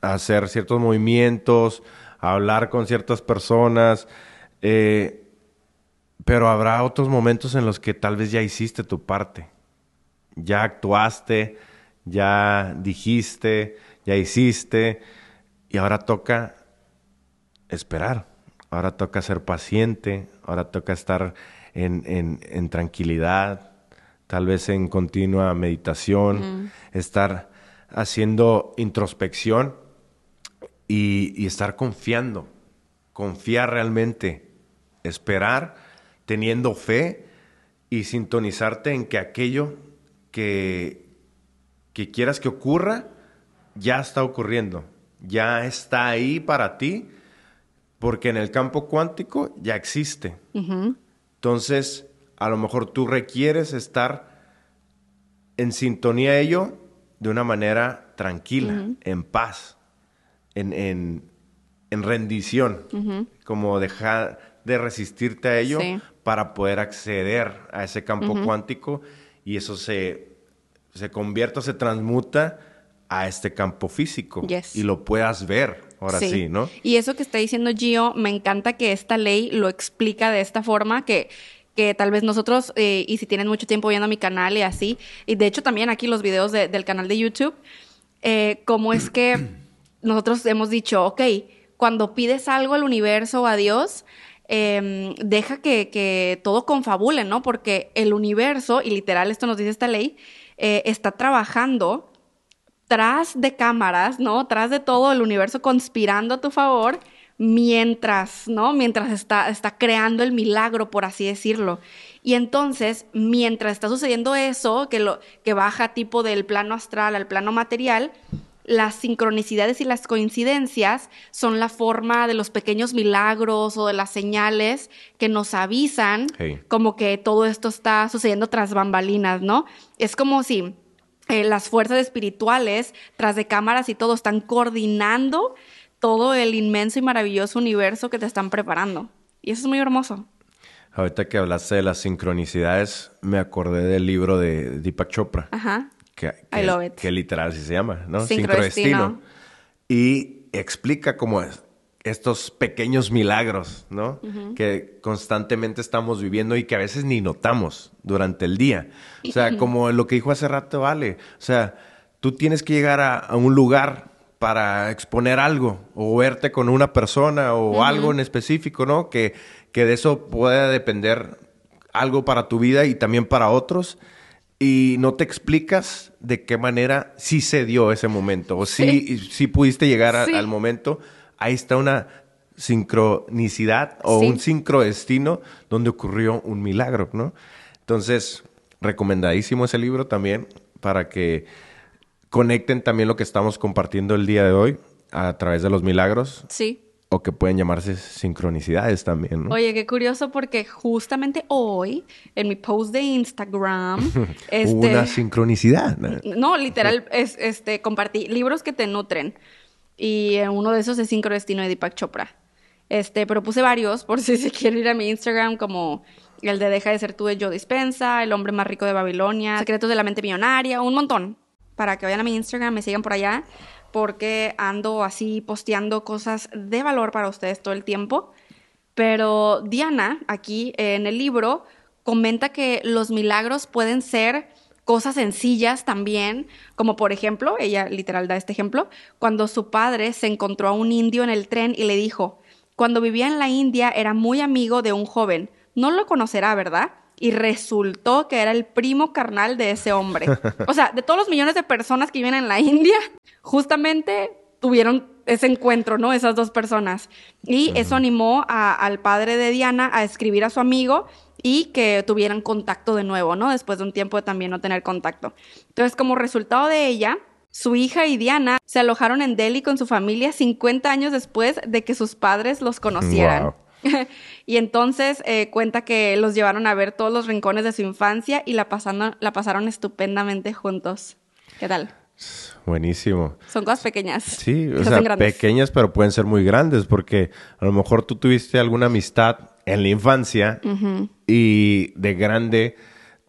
hacer ciertos movimientos, hablar con ciertas personas. Eh, pero habrá otros momentos en los que tal vez ya hiciste tu parte. Ya actuaste, ya dijiste, ya hiciste. Y ahora toca esperar. Ahora toca ser paciente. Ahora toca estar en, tranquilidad. Tal vez en continua meditación. Estar haciendo introspección y, y estar confiando. Confiar realmente. Esperar teniendo fe y sintonizarte en que aquello que, que quieras que ocurra ya está ocurriendo, ya está ahí para ti, porque en el campo cuántico ya existe. Entonces, a lo mejor tú requieres estar en sintonía a ello de una manera tranquila, en paz, en, en, rendición, como dejar de resistirte a ello Sí. Para poder acceder a ese campo cuántico y eso se, se convierte o se transmuta a este campo físico Yes. y lo puedas ver, ahora sí, ¿no? Y eso que está diciendo Gio, me encanta que esta ley lo explica de esta forma que que tal vez nosotros, eh, y si tienen mucho tiempo viendo mi canal y así, y de hecho también aquí los videos de- del canal de YouTube, eh, cómo es que nosotros hemos dicho, ok, cuando pides algo al universo o a Dios, eh, deja que, que todo confabule, ¿no? Porque el universo, y literal esto nos dice esta ley, eh, está trabajando tras de cámaras, ¿no? Tras de todo el universo conspirando a tu favor mientras, ¿no? Mientras está, está creando el milagro, por así decirlo. Y entonces, mientras está sucediendo eso, que, lo, que baja tipo del plano astral al plano material, las sincronicidades y las coincidencias son la forma de los pequeños milagros o de las señales que nos avisan Hey. como que todo esto está sucediendo tras bambalinas, ¿no? Es como si eh, las fuerzas espirituales, tras de cámaras y todo, están coordinando todo el inmenso y maravilloso universo que te están preparando. Y eso es muy hermoso. Ahorita que hablaste de las sincronicidades, me acordé del libro de Deepak Chopra. Ajá. Que, I que- love it. que literal así se llama, ¿no? Sincrodestino. Y explica como es- estos pequeños milagros, ¿no? Que constantemente estamos viviendo y que a veces ni notamos durante el día. O sea, como lo que dijo hace rato Ale, o sea, tú tienes que llegar a, a un lugar para exponer algo o verte con una persona o algo en específico, ¿no? Que, que de eso pueda depender algo para tu vida y también para otros y no te explicas de qué manera sí se dio ese momento o sí, sí pudiste llegar a- Sí. al momento. Ahí está una sincronicidad o un sincrodestino donde ocurrió un milagro, ¿no? Entonces, recomendadísimo ese libro también para que conecten también lo que estamos compartiendo el día de hoy a través de los milagros Sí. O que pueden llamarse sincronicidades también, ¿no? Oye, qué curioso porque justamente hoy, en mi post de Instagram, este... Una sincronicidad. ¿no? No, literal, es, este, compartí libros que te nutren. Y eh, uno de esos es Sincrodestino de Deepak Chopra. Este, pero puse varios por si se quiere ir a mi Instagram, como el de Deja de ser tú de Joe Dispensa, El hombre más rico de Babilonia, Secretos de la mente millonaria, un montón. Para que vayan a mi Instagram, me sigan por allá, porque ando así posteando cosas de valor para ustedes todo el tiempo. Pero Diana, aquí en el libro, comenta que los milagros pueden ser cosas sencillas también, como por ejemplo, ella literal da este ejemplo, cuando su padre se encontró a un indio en el tren y le dijo, cuando vivía en la India era muy amigo de un joven, no lo conocerá, ¿verdad? Y resultó que era el primo carnal de ese hombre. O sea, de todos los millones de personas que viven en la India, justamente tuvieron ese encuentro, ¿no? Esas dos personas. Y eso animó a- al padre de Diana a escribir a su amigo y que tuvieran contacto de nuevo, ¿no? Después de un tiempo de también no tener contacto. Entonces, como resultado de ella, su hija y Diana se alojaron en Delhi con su familia 50 años después de que sus padres los conocieran. Wow. y entonces eh, cuenta que los llevaron a ver todos los rincones de su infancia y la, pasando, la pasaron estupendamente juntos. ¿Qué tal? Buenísimo. Son cosas pequeñas. Sí, o se sea, pequeñas, pero pueden ser muy grandes, porque a lo mejor tú tuviste alguna amistad en la infancia y de grande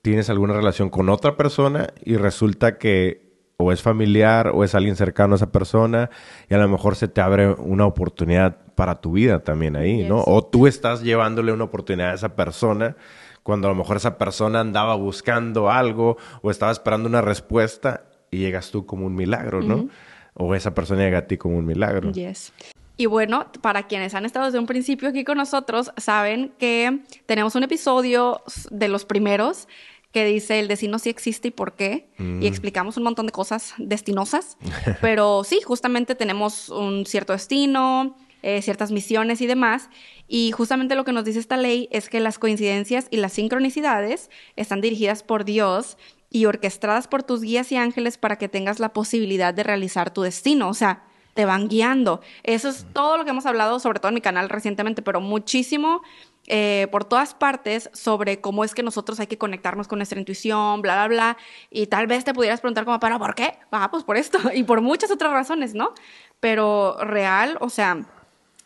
tienes alguna relación con otra persona y resulta que o es familiar o es alguien cercano a esa persona y a lo mejor se te abre una oportunidad para tu vida también ahí, ¿no? Yes. O tú estás llevándole una oportunidad a esa persona cuando a lo mejor esa persona andaba buscando algo o estaba esperando una respuesta y llegas tú como un milagro, ¿no? O esa persona llega a ti como un milagro. Yes. Y bueno, para quienes han estado desde un principio aquí con nosotros, saben que tenemos un episodio de los primeros que dice el destino sí existe y por qué. Y explicamos un montón de cosas destinosas. Pero sí, justamente tenemos un cierto destino, eh, ciertas misiones y demás. Y justamente lo que nos dice esta ley es que las coincidencias y las sincronicidades están dirigidas por Dios y orquestadas por tus guías y ángeles para que tengas la posibilidad de realizar tu destino. O sea, te van guiando. Eso es todo lo que hemos hablado, sobre todo en mi canal recientemente, pero muchísimo eh, por todas partes sobre cómo es que nosotros hay que conectarnos con nuestra intuición, bla, bla, bla. Y tal vez te pudieras preguntar como, ¿pero por qué? Ah, pues por esto y por muchas otras razones, ¿no? Pero real, o sea,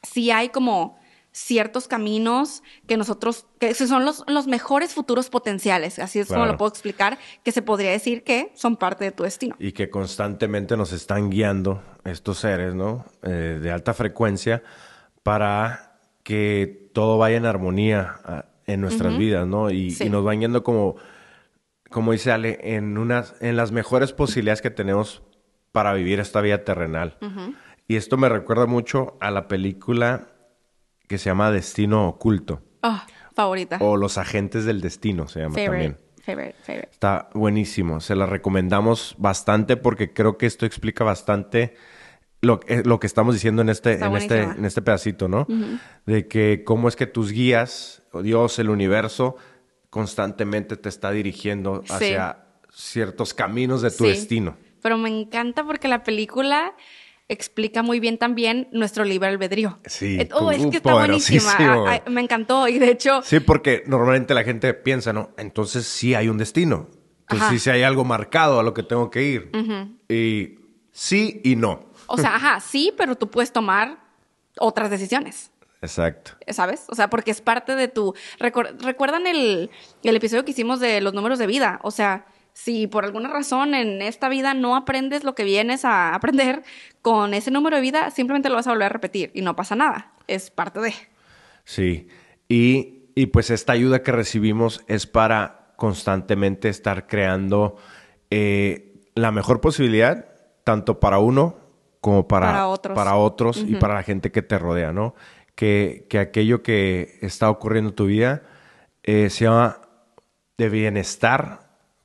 sí hay como ciertos caminos que nosotros, que son los, los mejores futuros potenciales, así es como lo puedo explicar, que se podría decir que son parte de tu destino. Y que constantemente nos están guiando estos seres, ¿no? Eh, de alta frecuencia para que todo vaya en armonía ah, en nuestras vidas, ¿no? Y, Sí. y nos van guiando como, como dice Ale, en, unas, en las mejores posibilidades que tenemos para vivir esta vida terrenal. Y esto me recuerda mucho a la película que se llama Destino Oculto. Ah, favorita. O Los Agentes del Destino se llama también. favorite, favorite. Está buenísimo. Se la recomendamos bastante porque creo que esto explica bastante lo, eh, lo que estamos diciendo en este, Está en este, en este pedacito, ¿no? De que cómo es que tus guías, o Dios, el universo, constantemente te está dirigiendo Sí. hacia ciertos caminos de tu Sí. destino. Pero me encanta porque la película explica muy bien también nuestro libre albedrío. Sí, Eh, Oh, es que está buenísima. Ah, ah, me encantó. Y de hecho, Sí, porque normalmente la gente piensa, ¿no? Entonces sí hay un destino. Entonces Ajá. sí, sí hay algo marcado a lo que tengo que ir. Y sí y no. o sea, ajá, sí, pero tú puedes tomar otras decisiones. Exacto. ¿Sabes? O sea, porque es parte de tu... Recuer- ¿Recuerdan el, el episodio que hicimos de los números de vida? O sea, si por alguna razón en esta vida no aprendes lo que vienes a aprender, con ese número de vida simplemente lo vas a volver a repetir y no pasa nada. Es parte de... Sí, y, y pues esta ayuda que recibimos es para constantemente estar creando eh, la mejor posibilidad, tanto para uno como para, Para otros. para otros y para la gente que te rodea, ¿no? Que, que aquello que está ocurriendo en tu vida eh, sea de bienestar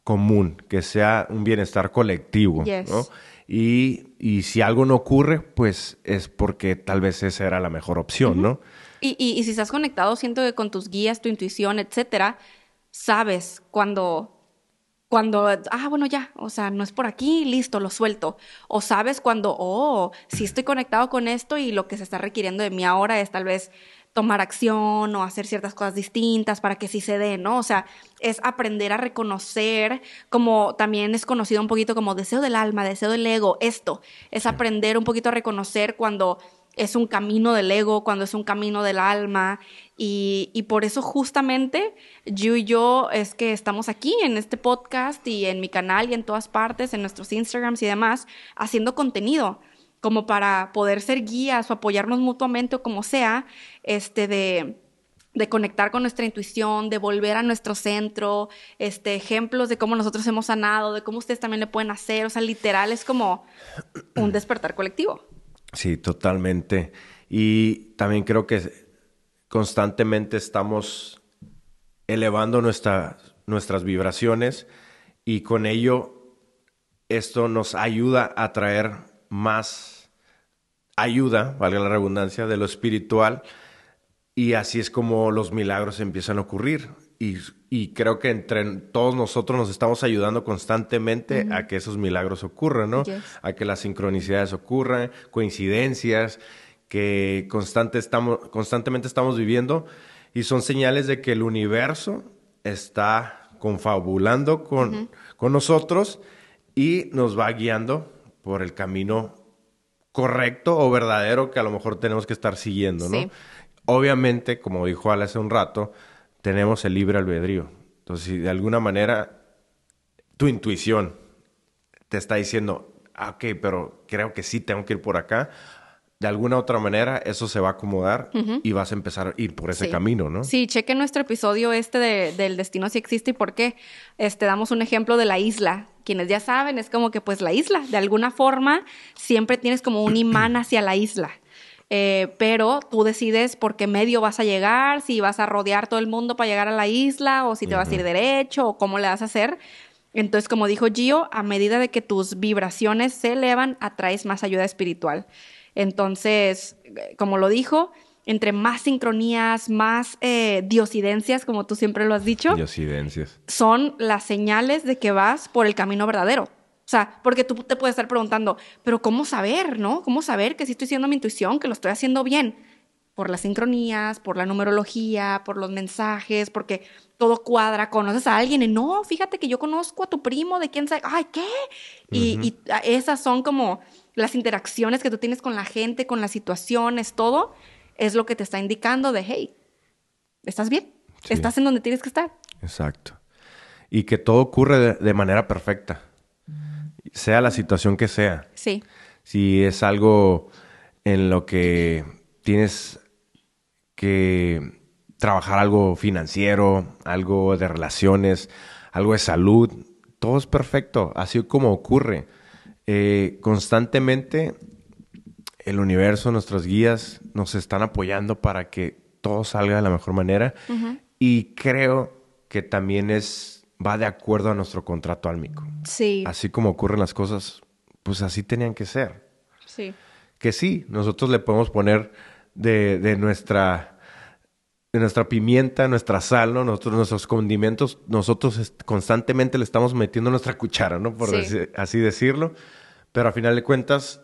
común, que sea un bienestar colectivo, Yes. ¿no? Y, y si algo no ocurre, pues es porque tal vez esa era la mejor opción, ¿no? Y, y, y si estás conectado, siento que con tus guías, tu intuición, etcétera, sabes cuando, cuando, ah, bueno, ya, o sea, no es por aquí, listo, lo suelto. O sabes cuando, oh, si estoy conectado con esto y lo que se está requiriendo de mí ahora es tal vez tomar acción o hacer ciertas cosas distintas para que sí se dé, ¿no? O sea, es aprender a reconocer, como también es conocido un poquito como deseo del alma, deseo del ego, esto, es aprender un poquito a reconocer cuando es un camino del ego, cuando es un camino del alma. Y, y por eso justamente yo y yo es que estamos aquí en este podcast y en mi canal y en todas partes, en nuestros Instagrams y demás, haciendo contenido como para poder ser guías o apoyarnos mutuamente o como sea, este de de conectar con nuestra intuición, de volver a nuestro centro, este, ejemplos de cómo nosotros hemos sanado, de cómo ustedes también le pueden hacer, o sea, literal es como un despertar colectivo. Sí, totalmente. Y también creo que constantemente estamos elevando nuestra- nuestras vibraciones y con ello esto nos ayuda a traer más ayuda, valga la redundancia, de lo espiritual y así es como los milagros empiezan a ocurrir. Y, y creo que entre todos nosotros nos estamos ayudando constantemente a que esos milagros ocurran, ¿no? Yes. A que las sincronicidades ocurran, coincidencias que constante estamos, constantemente estamos viviendo y son señales de que el universo está confabulando con, con nosotros y nos va guiando por el camino correcto o verdadero que a lo mejor tenemos que estar siguiendo, ¿no? Sí. Obviamente, como dijo Al hace un rato, tenemos el libre albedrío. Entonces, si de alguna manera tu intuición te está diciendo, ah, ok, pero creo que sí tengo que ir por acá, de alguna otra manera eso se va a acomodar y vas a empezar a ir por ese Sí. camino, ¿no? Sí, chequen nuestro episodio este de- del destino si existe y por qué. Este, damos un ejemplo de la isla. Quienes ya saben, es como que pues la isla, de alguna forma, siempre tienes como un imán hacia la isla. Eh, pero tú decides por qué medio vas a llegar, si vas a rodear todo el mundo para llegar a la isla o si te vas a ir derecho o cómo le vas a hacer. Entonces, como dijo Gio, a medida de que tus vibraciones se elevan, atraes más ayuda espiritual. Entonces, como lo dijo, entre más sincronías, más eh, diosidencias, como tú siempre lo has dicho, Diosidencias. son las señales de que vas por el camino verdadero. O sea, porque tú te puedes estar preguntando, pero ¿cómo saber, no? ¿Cómo saber que sí estoy haciendo mi intuición, que lo estoy haciendo bien? Por las sincronías, por la numerología, por los mensajes, porque todo cuadra. Conoces a alguien y no, fíjate que yo conozco a tu primo, de quién sabe, ay, ¿qué? Y, y esas son como las interacciones que tú tienes con la gente, con las situaciones, todo. es lo que te está indicando de, hey, ¿estás bien? Sí. ¿Estás en donde tienes que estar? Exacto. Y que todo ocurre de, de manera perfecta, sea la situación que sea. Sí. Si es algo en lo que tienes que trabajar algo financiero, algo de relaciones, algo de salud, todo es perfecto, así como ocurre. Eh, constantemente el universo, nuestros guías nos están apoyando para que todo salga de la mejor manera y creo que también es va de acuerdo a nuestro contrato álmico. Sí. Así como ocurren las cosas, pues así tenían que ser. Sí. Que sí, nosotros le podemos poner de, de nuestra nuestra pimienta, nuestra sal, ¿no? Nosotros, nuestros condimentos, nosotros constantemente le estamos metiendo nuestra cuchara, ¿no? Por Sí. así decirlo. Pero a final de cuentas,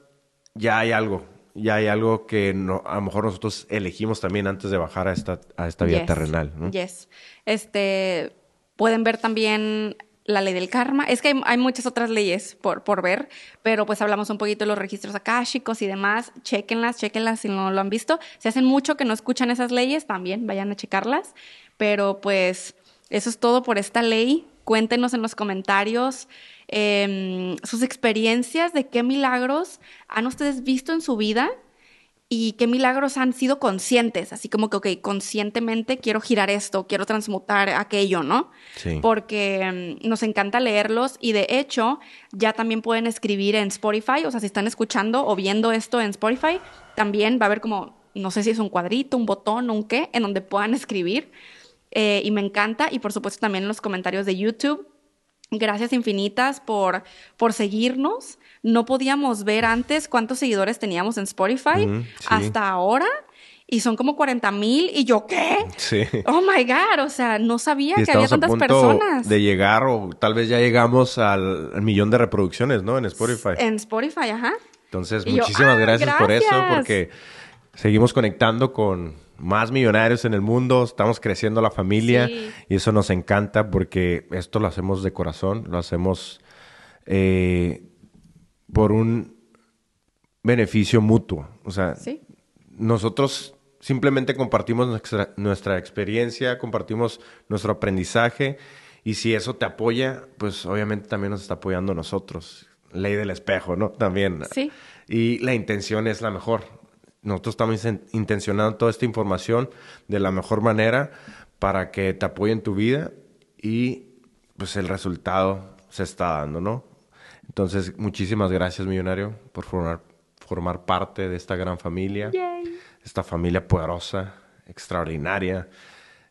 ya hay algo. Ya hay algo que no- a lo mejor nosotros elegimos también antes de bajar a esta, a esta Yes. terrenal, ¿no? Yes. Este, pueden ver también la ley del karma. Es que hay, hay muchas otras leyes por, por ver, pero pues hablamos un poquito de los registros akáshicos y demás. Chequenlas, chequenlas si no lo han visto. Si hacen mucho que no escuchan esas leyes, también vayan a checarlas. Pero pues eso es todo por esta ley. Cuéntenos en los comentarios em, sus experiencias de qué milagros han ustedes visto en su vida y qué milagros han sido conscientes, así como que, ok, conscientemente quiero girar esto, quiero transmutar aquello, ¿no? Sí. Porque mm, nos encanta leerlos y de hecho ya también pueden escribir en Spotify, o sea, si están escuchando o viendo esto en Spotify, también va a haber como, no sé si es un cuadrito, un botón un qué, en donde puedan escribir. Eh, y me encanta, y por supuesto también en los comentarios de YouTube. Gracias infinitas por, por seguirnos. No podíamos ver antes cuántos seguidores teníamos en Spotify sí. hasta ahora. Y son como 40 mil. ¿Y yo qué? Sí. Oh my God. O sea, no sabía Y que había a tantas punto personas de llegar o tal vez ya llegamos al, al millón de reproducciones, ¿no? En Spotify. en Spotify. Ajá. Entonces, Y yo, muchísimas ¡ah, gracias, por eso, porque seguimos conectando con más millonarios en el mundo, estamos creciendo la familia Sí. y eso nos encanta porque esto lo hacemos de corazón, lo hacemos eh, por un beneficio mutuo. O sea, Sí. nosotros simplemente compartimos nuestra, nuestra experiencia, compartimos nuestro aprendizaje y si eso te apoya, pues obviamente también nos está apoyando a nosotros. Ley del espejo, ¿no? También. Sí. Y la intención es la mejor. Nosotros estamos in- intencionando toda esta información de la mejor manera para que te apoye en tu vida y pues el resultado se está dando, ¿no? Entonces, muchísimas gracias, millonario, por formar, formar parte de esta gran familia Yay. esta familia poderosa, extraordinaria,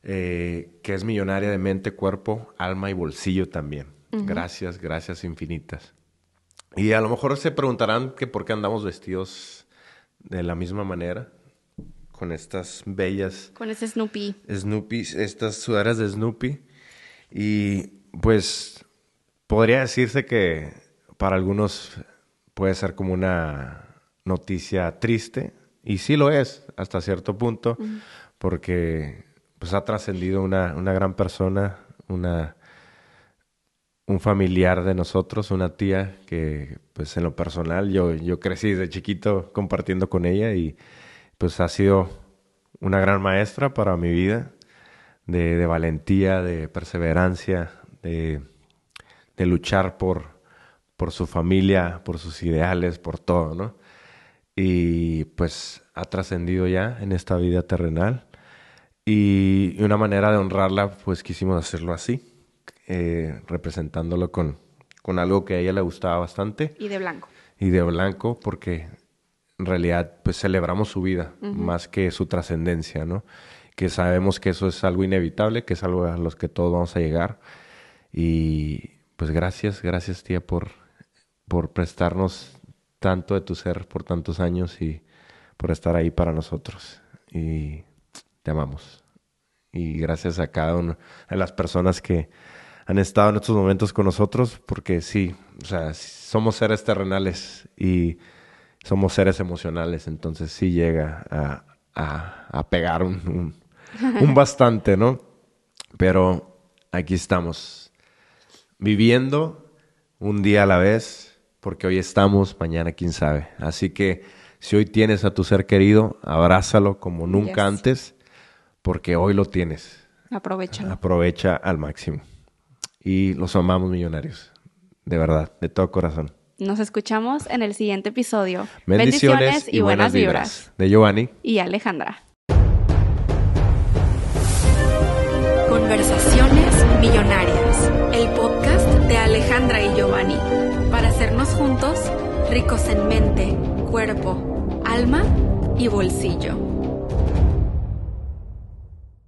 eh, que es millonaria de mente, cuerpo, alma y bolsillo también. Gracias, gracias infinitas. Y a lo mejor se preguntarán que por qué andamos vestidos de la misma manera, con estas bellas Con ese Snoopy. Snoopy, estas sudaderas de Snoopy. Y pues podría decirse que para algunos puede ser como una noticia triste. Y sí lo es, hasta cierto punto, porque pues ha trascendido una, una gran persona, una, un familiar de nosotros, una tía que pues en lo personal yo, yo crecí desde chiquito compartiendo con ella y pues ha sido una gran maestra para mi vida de, de valentía, de perseverancia, de, de luchar por, por su familia, por sus ideales, por todo, ¿no? Y pues ha trascendido ya en esta vida terrenal. Y una manera de honrarla, pues quisimos hacerlo así, eh, representándolo con, con algo que a ella le gustaba bastante Y de blanco. y de blanco porque en realidad pues celebramos su vida más que su trascendencia, ¿no? Que sabemos que eso es algo inevitable, que es algo a los que todos vamos a llegar y pues gracias, gracias tía por por prestarnos tanto de tu ser por tantos años y por estar ahí para nosotros y te amamos. Y gracias a cada una de las personas que han estado en estos momentos con nosotros, porque sí, o sea, somos seres terrenales y somos seres emocionales, entonces sí llega a, a- a pegar un, un- un bastante, ¿no? Pero aquí estamos, viviendo un día a la vez, porque hoy estamos, mañana quién sabe. Así que Si hoy tienes a tu ser querido, abrázalo como nunca Yes. antes, porque hoy lo tienes. Aprovechalo. Aprovecha al máximo. Y los amamos millonarios. De verdad, de todo corazón. Nos escuchamos en el siguiente episodio. Bendiciones, y, buenas vibras. De Giovanni. Y Alejandra. Conversaciones Millonarias, el podcast de Alejandra y Giovanni, hacernos juntos ricos en mente, cuerpo, alma y bolsillo.